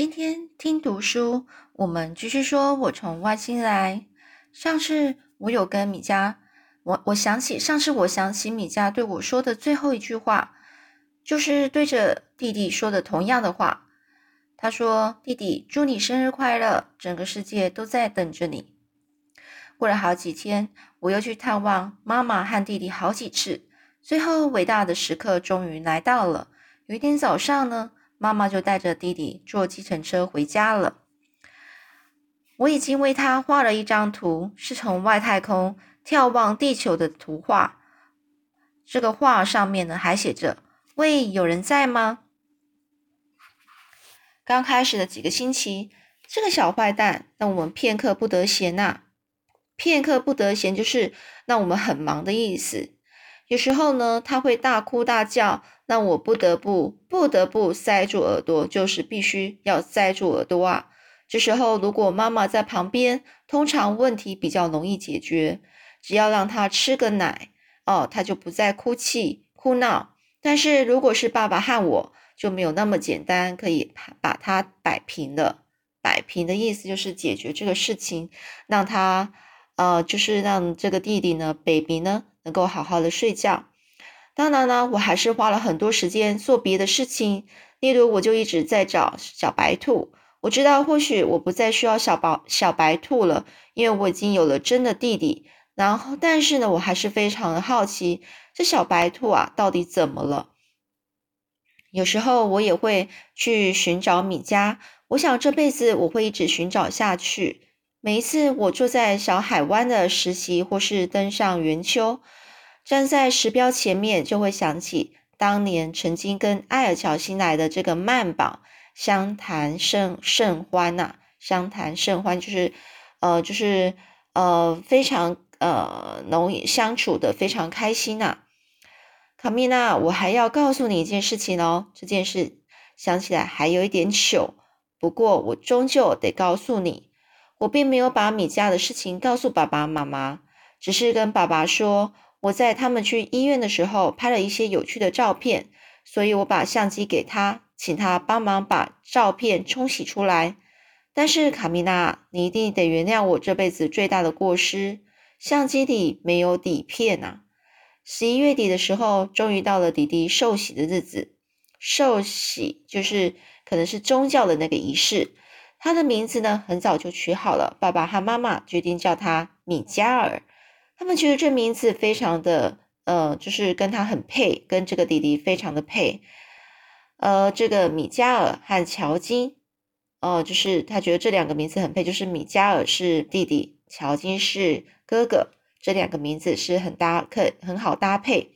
今天听读书，我们继续说。我从外星来。上次我有跟米迦，我我想起上次我想起米迦对我说的最后一句话，就是对着弟弟说的同样的话。他说：“弟弟，祝你生日快乐，整个世界都在等着你。”过了好几天，我又去探望妈妈和弟弟好几次，最后伟大的时刻终于来到了。有一天早上呢。妈妈就带着弟弟坐计程车回家了。我已经为他画了一张图，是从外太空眺望地球的图画。这个画上面呢还写着：“喂，有人在吗？”刚开始的几个星期，这个小坏蛋让我们片刻不得闲呐。片刻不得闲就是让我们很忙的意思。有时候呢，他会大哭大叫。那我不得不不得不塞住耳朵，就是必须要塞住耳朵啊！这时候如果妈妈在旁边，通常问题比较容易解决，只要让他吃个奶哦，他就不再哭泣哭闹。但是如果是爸爸和我，就没有那么简单，可以把他摆平了。摆平的意思就是解决这个事情，让他呃，就是让这个弟弟呢，baby 呢，能够好好的睡觉。当然呢，我还是花了很多时间做别的事情，例如我就一直在找小白兔。我知道或许我不再需要小宝小白兔了，因为我已经有了真的弟弟。然后，但是呢，我还是非常的好奇，这小白兔啊到底怎么了？有时候我也会去寻找米迦，我想这辈子我会一直寻找下去。每一次我坐在小海湾的实习，或是登上圆丘。站在石标前面，就会想起当年曾经跟艾尔乔新来的这个曼宝相谈甚甚欢呐，相谈甚欢就是呃就是呃非常呃容易相处的非常开心呐。卡米娜，我还要告诉你一件事情哦，这件事想起来还有一点糗，不过我终究得告诉你，我并没有把米迦的事情告诉爸爸妈妈，只是跟爸爸说。我在他们去医院的时候拍了一些有趣的照片，所以我把相机给他，请他帮忙把照片冲洗出来。但是卡米娜，你一定得原谅我这辈子最大的过失，相机里没有底片啊！十一月底的时候，终于到了弟弟受洗的日子。受洗就是可能是宗教的那个仪式。他的名字呢，很早就取好了，爸爸和妈妈决定叫他米加尔。他们觉得这名字非常的，呃，就是跟他很配，跟这个弟弟非常的配。呃，这个米加尔和乔金，哦，就是他觉得这两个名字很配，就是米加尔是弟弟，乔金是哥哥，这两个名字是很搭，可很好搭配。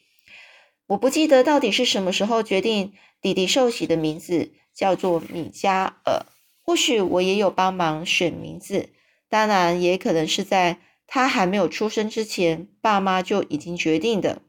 我不记得到底是什么时候决定弟弟受洗的名字叫做米加尔，或许我也有帮忙选名字，当然也可能是在。他还没有出生之前，爸妈就已经决定的。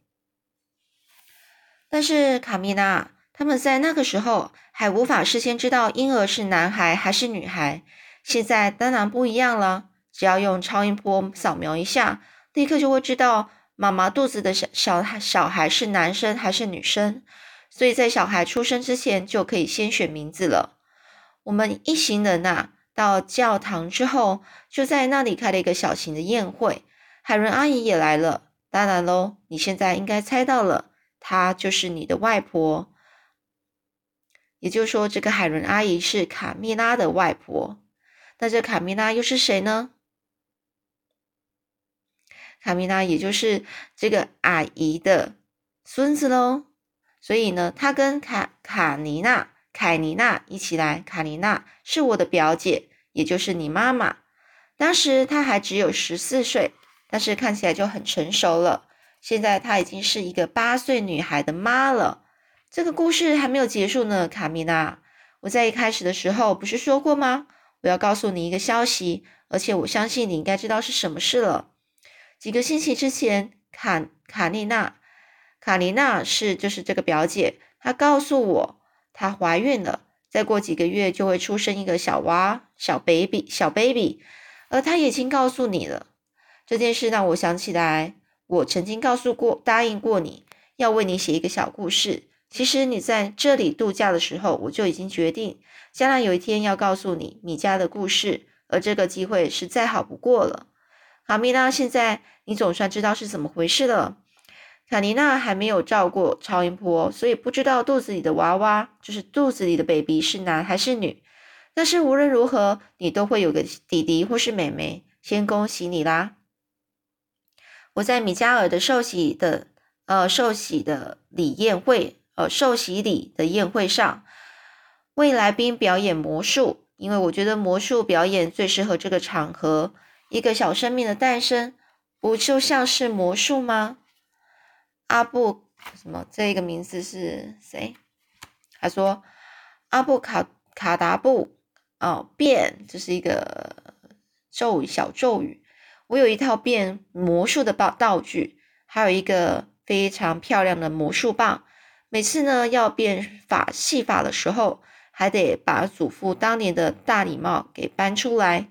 但是卡米娜他们在那个时候还无法事先知道婴儿是男孩还是女孩。现在当然不一样了，只要用超音波扫描一下，立刻就会知道妈妈肚子的小小小孩是男生还是女生。所以在小孩出生之前就可以先选名字了。我们一行人呐。到教堂之后，就在那里开了一个小型的宴会。海伦阿姨也来了。当然喽，你现在应该猜到了，她就是你的外婆。也就是说，这个海伦阿姨是卡米拉的外婆。那这卡米拉又是谁呢？卡米拉也就是这个阿姨的孙子喽。所以呢，她跟卡卡尼娜。凯妮娜一起来。卡妮娜是我的表姐，也就是你妈妈。当时她还只有十四岁，但是看起来就很成熟了。现在她已经是一个八岁女孩的妈了。这个故事还没有结束呢，卡米娜。我在一开始的时候不是说过吗？我要告诉你一个消息，而且我相信你应该知道是什么事了。几个星期之前，卡卡丽娜，卡妮娜是就是这个表姐，她告诉我。她怀孕了，再过几个月就会出生一个小娃，小 baby，小 baby。而她已经告诉你了这件事，让我想起来，我曾经告诉过、答应过你要为你写一个小故事，其实你在这里度假的时候，我就已经决定，将来有一天要告诉你米家的故事，而这个机会是再好不过了。卡米拉，现在你总算知道是怎么回事了。卡尼娜还没有照过超音波，所以不知道肚子里的娃娃，就是肚子里的 baby 是男还是女。但是无论如何，你都会有个弟弟或是妹妹，先恭喜你啦！我在米加尔的寿喜的呃寿喜的礼宴会，呃寿喜礼的宴会上，为来宾表演魔术，因为我觉得魔术表演最适合这个场合。一个小生命的诞生，不就像是魔术吗？阿布什么？这个名字是谁？他说阿布卡卡达布哦，变这是一个咒语，小咒语。我有一套变魔术的道道具，还有一个非常漂亮的魔术棒。每次呢要变法戏法的时候，还得把祖父当年的大礼帽给搬出来。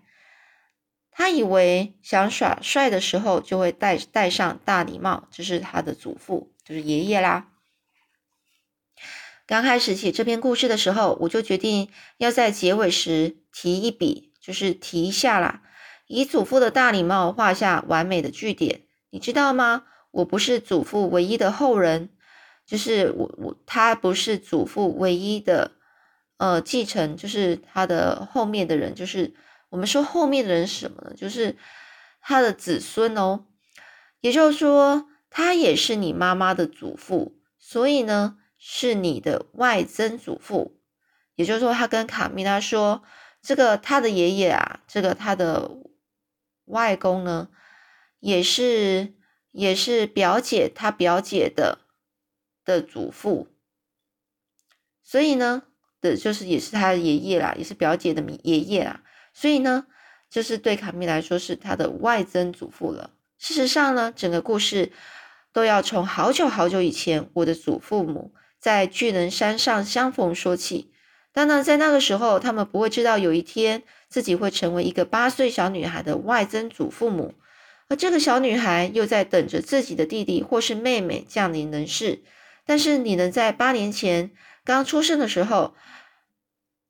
他以为想耍帅的时候就会戴戴上大礼帽，这是他的祖父，就是爷爷啦。刚开始写这篇故事的时候，我就决定要在结尾时提一笔，就是提一下啦，以祖父的大礼帽画下完美的句点。你知道吗？我不是祖父唯一的后人，就是我我他不是祖父唯一的呃继承，就是他的后面的人，就是。我们说后面的人是什么呢？就是他的子孙哦，也就是说，他也是你妈妈的祖父，所以呢，是你的外曾祖父。也就是说，他跟卡米拉说，这个他的爷爷啊，这个他的外公呢，也是也是表姐他表姐的的祖父，所以呢，的就是也是他的爷爷啦，也是表姐的爷爷啦。所以呢，就是对卡米来说是他的外曾祖父了。事实上呢，整个故事都要从好久好久以前，我的祖父母在巨人山上相逢说起。当然，在那个时候，他们不会知道有一天自己会成为一个八岁小女孩的外曾祖父母，而这个小女孩又在等着自己的弟弟或是妹妹降临人世。但是，你能在八年前刚出生的时候。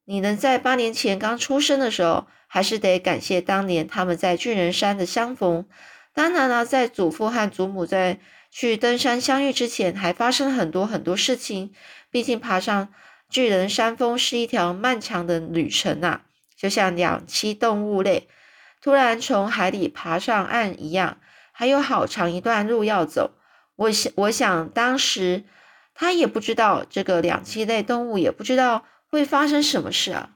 你能在八年前刚出生的时候，还是得感谢当年他们在巨人山的相逢。当然了，在祖父和祖母在去登山相遇之前，还发生了很多很多事情。毕竟爬上巨人山峰是一条漫长的旅程啊，就像两栖动物类突然从海里爬上岸一样，还有好长一段路要走。我想，我想当时他也不知道这个两栖类动物，也不知道。会发生什么事啊？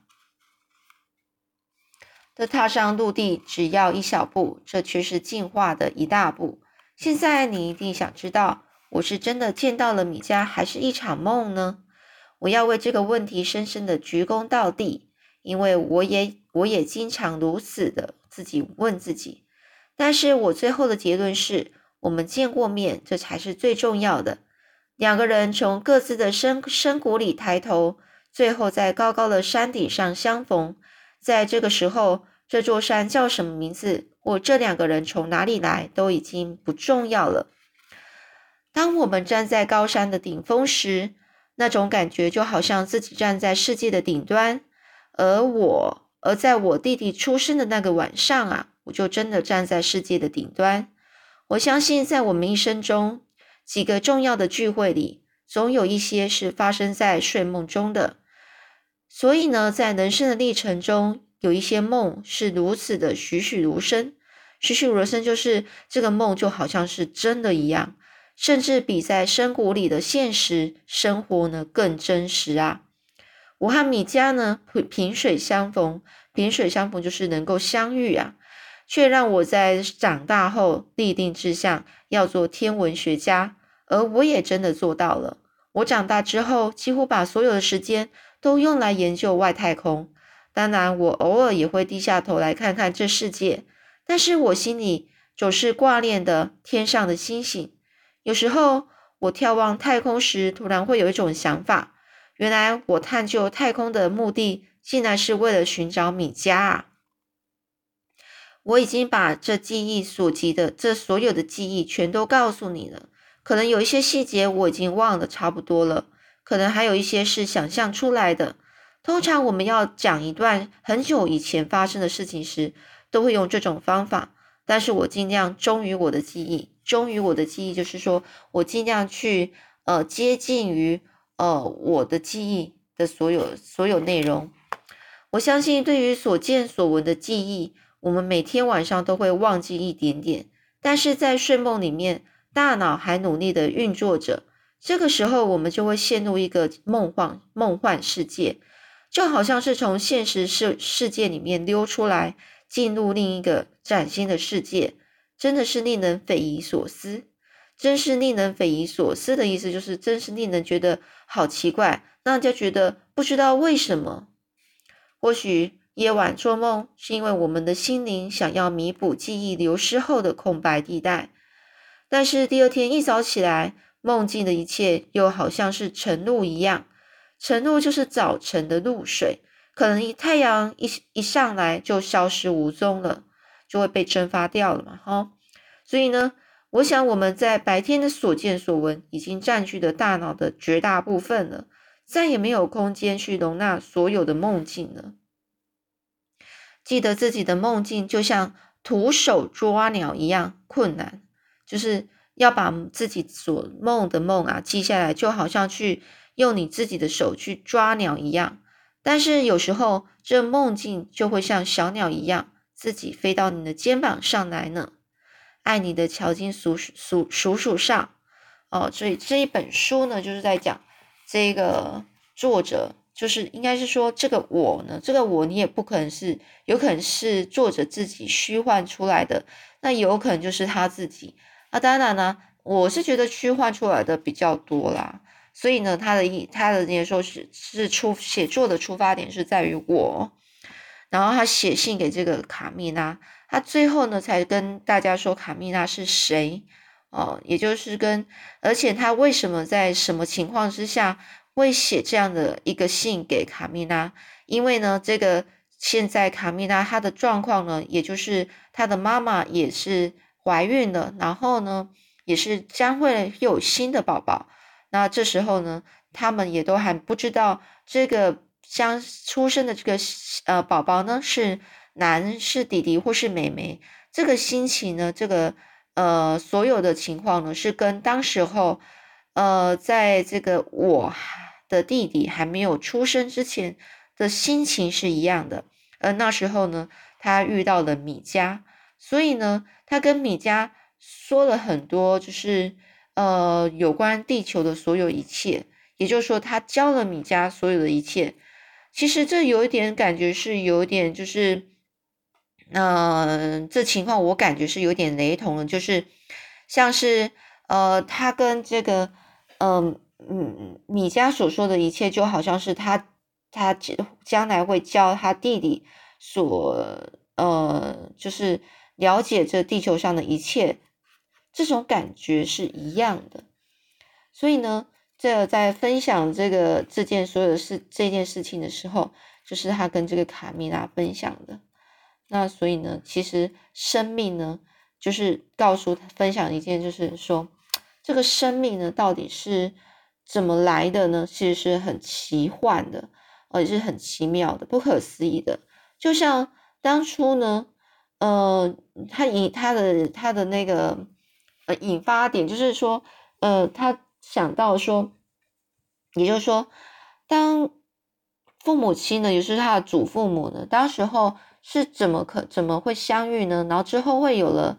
的踏上陆地只要一小步，这却是进化的一大步。现在你一定想知道，我是真的见到了米迦，还是一场梦呢？我要为这个问题深深的鞠躬到地，因为我也我也经常如此的自己问自己。但是我最后的结论是，我们见过面，这才是最重要的。两个人从各自的深深谷里抬头。最后，在高高的山顶上相逢。在这个时候，这座山叫什么名字，或这两个人从哪里来，都已经不重要了。当我们站在高山的顶峰时，那种感觉就好像自己站在世界的顶端。而我，而在我弟弟出生的那个晚上啊，我就真的站在世界的顶端。我相信，在我们一生中几个重要的聚会里，总有一些是发生在睡梦中的。所以呢，在人生的历程中，有一些梦是如此的栩栩如生，栩栩如生就是这个梦就好像是真的一样，甚至比在深谷里的现实生活呢更真实啊！我和米迦呢萍水相逢，萍水相逢就是能够相遇啊，却让我在长大后立定志向要做天文学家，而我也真的做到了。我长大之后，几乎把所有的时间。都用来研究外太空。当然，我偶尔也会低下头来看看这世界，但是我心里总是挂念的天上的星星。有时候，我眺望太空时，突然会有一种想法：原来我探究太空的目的，竟然是为了寻找米迦啊！我已经把这记忆所及的这所有的记忆全都告诉你了，可能有一些细节我已经忘得差不多了。可能还有一些是想象出来的。通常我们要讲一段很久以前发生的事情时，都会用这种方法。但是我尽量忠于我的记忆，忠于我的记忆，就是说我尽量去呃接近于呃我的记忆的所有所有内容。我相信对于所见所闻的记忆，我们每天晚上都会忘记一点点，但是在睡梦里面，大脑还努力的运作着。这个时候，我们就会陷入一个梦幻梦幻世界。就好像是从现实世世界里面溜出来，进入另一个崭新的世界，真的是令人匪夷所思。真是令人匪夷所思的意思，就是真是令人觉得好奇怪，让人家觉得不知道为什么。或许夜晚做梦，是因为我们的心灵想要弥补记忆流失后的空白地带，但是第二天一早起来，梦境的一切又好像是晨露一样。晨露就是早晨的露水，可能一太阳一一上来就消失无踪了，就会被蒸发掉了嘛，哈。所以呢，我想我们在白天的所见所闻已经占据了大脑的绝大部分了，再也没有空间去容纳所有的梦境了。记得自己的梦境就像徒手抓鸟一样困难，就是要把自己所梦的梦啊记下来，就好像去。用你自己的手去抓鸟一样，但是有时候这梦境就会像小鸟一样，自己飞到你的肩膀上来呢。爱你的乔金叔叔叔叔上哦，所以这一本书呢，就是在讲这个作者，就是应该是说这个我呢，这个我你也不可能是，有可能是作者自己虚幻出来的，那有可能就是他自己。那当然呢，我是觉得虚幻出来的比较多啦。所以呢，他的意，他的那些说是是出写作的出发点是在于我，然后他写信给这个卡蜜拉，他最后呢才跟大家说卡蜜拉是谁哦，也就是跟，而且他为什么在什么情况之下会写这样的一个信给卡蜜拉？因为呢，这个现在卡蜜拉她的状况呢，也就是她的妈妈也是怀孕了，然后呢，也是将会有新的宝宝。那这时候呢，他们也都还不知道这个将出生的这个呃宝宝呢是男是弟弟或是妹妹。这个心情呢，这个呃所有的情况呢，是跟当时候呃在这个我的弟弟还没有出生之前的心情是一样的。呃那时候呢，他遇到了米迦，所以呢，他跟米迦说了很多，就是。呃，有关地球的所有一切，也就是说，他教了米迦所有的一切。其实这有一点感觉是有点，就是，嗯，这情况我感觉是有点雷同的，就是像是呃，他跟这个，嗯嗯，米迦所说的一切，就好像是他他将来会教他弟弟所呃，就是了解这地球上的一切。这种感觉是一样的，所以呢，这在分享这个这件所有的事这件事情的时候，就是他跟这个卡米拉分享的。那所以呢，其实生命呢，就是告诉他分享一件，就是说这个生命呢，到底是怎么来的呢？其实是很奇幻的，而且是很奇妙的、不可思议的。就像当初呢，呃，他以他的他的那个。呃，引发点就是说，呃，他想到说，也就是说，当父母亲呢，也是他的祖父母呢，当时候是怎么可怎么会相遇呢？然后之后会有了，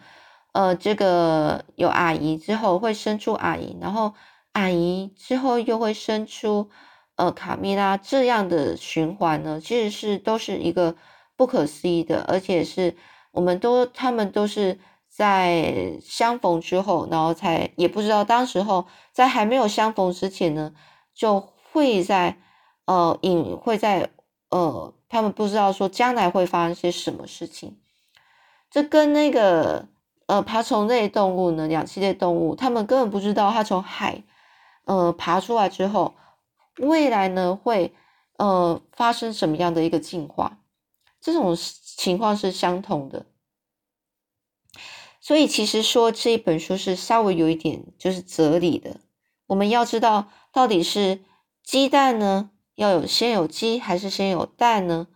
呃，这个有阿姨之后会生出阿姨，然后阿姨之后又会生出呃卡米拉这样的循环呢，其实是都是一个不可思议的，而且是我们都他们都是。在相逢之后，然后才也不知道，当时候在还没有相逢之前呢，就会在呃隐会在呃，他们不知道说将来会发生些什么事情。这跟那个呃爬虫类动物呢，两栖类动物，他们根本不知道它从海呃爬出来之后，未来呢会呃发生什么样的一个进化，这种情况是相同的。所以其实说这一本书是稍微有一点就是哲理的。我们要知道到底是鸡蛋呢，要有先有鸡还是先有蛋呢？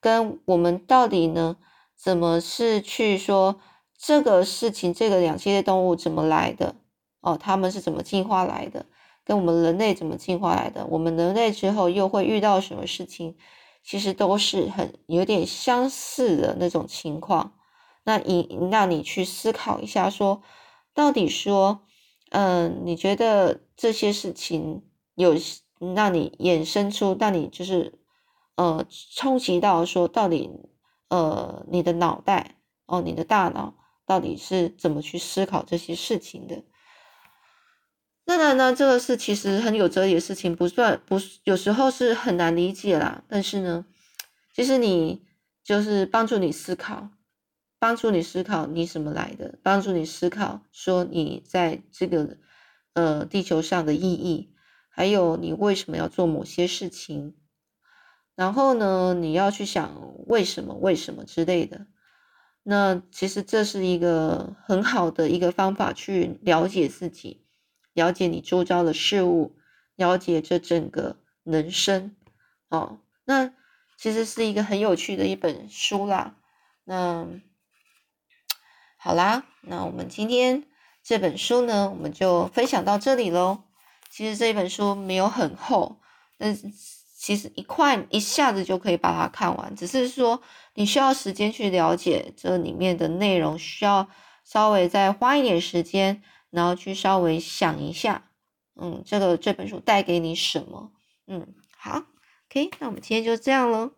跟我们到底呢，怎么是去说这个事情，这个两栖类动物怎么来的？哦，他们是怎么进化来的？跟我们人类怎么进化来的？我们人类之后又会遇到什么事情？其实都是很有点相似的那种情况。那你让你去思考一下，说到底说，嗯，你觉得这些事情有让你衍生出，让你就是呃冲击到说，到底呃你的脑袋哦，你的大脑到底是怎么去思考这些事情的？当然呢，这个是其实很有哲理的事情，不算不有时候是很难理解啦。但是呢，其实你就是帮助你思考，帮助你思考你怎么来的，帮助你思考说你在这个呃地球上的意义，还有你为什么要做某些事情。然后呢，你要去想为什么、为什么之类的。那其实这是一个很好的一个方法去了解自己。了解你周遭的事物，了解这整个人生，哦，那其实是一个很有趣的一本书啦。那好啦，那我们今天这本书呢，我们就分享到这里喽。其实这本书没有很厚，但是其实一块一下子就可以把它看完，只是说你需要时间去了解这里面的内容，需要稍微再花一点时间。然后去稍微想一下，嗯，这个这本书带给你什么？嗯，好，OK，那我们今天就这样了。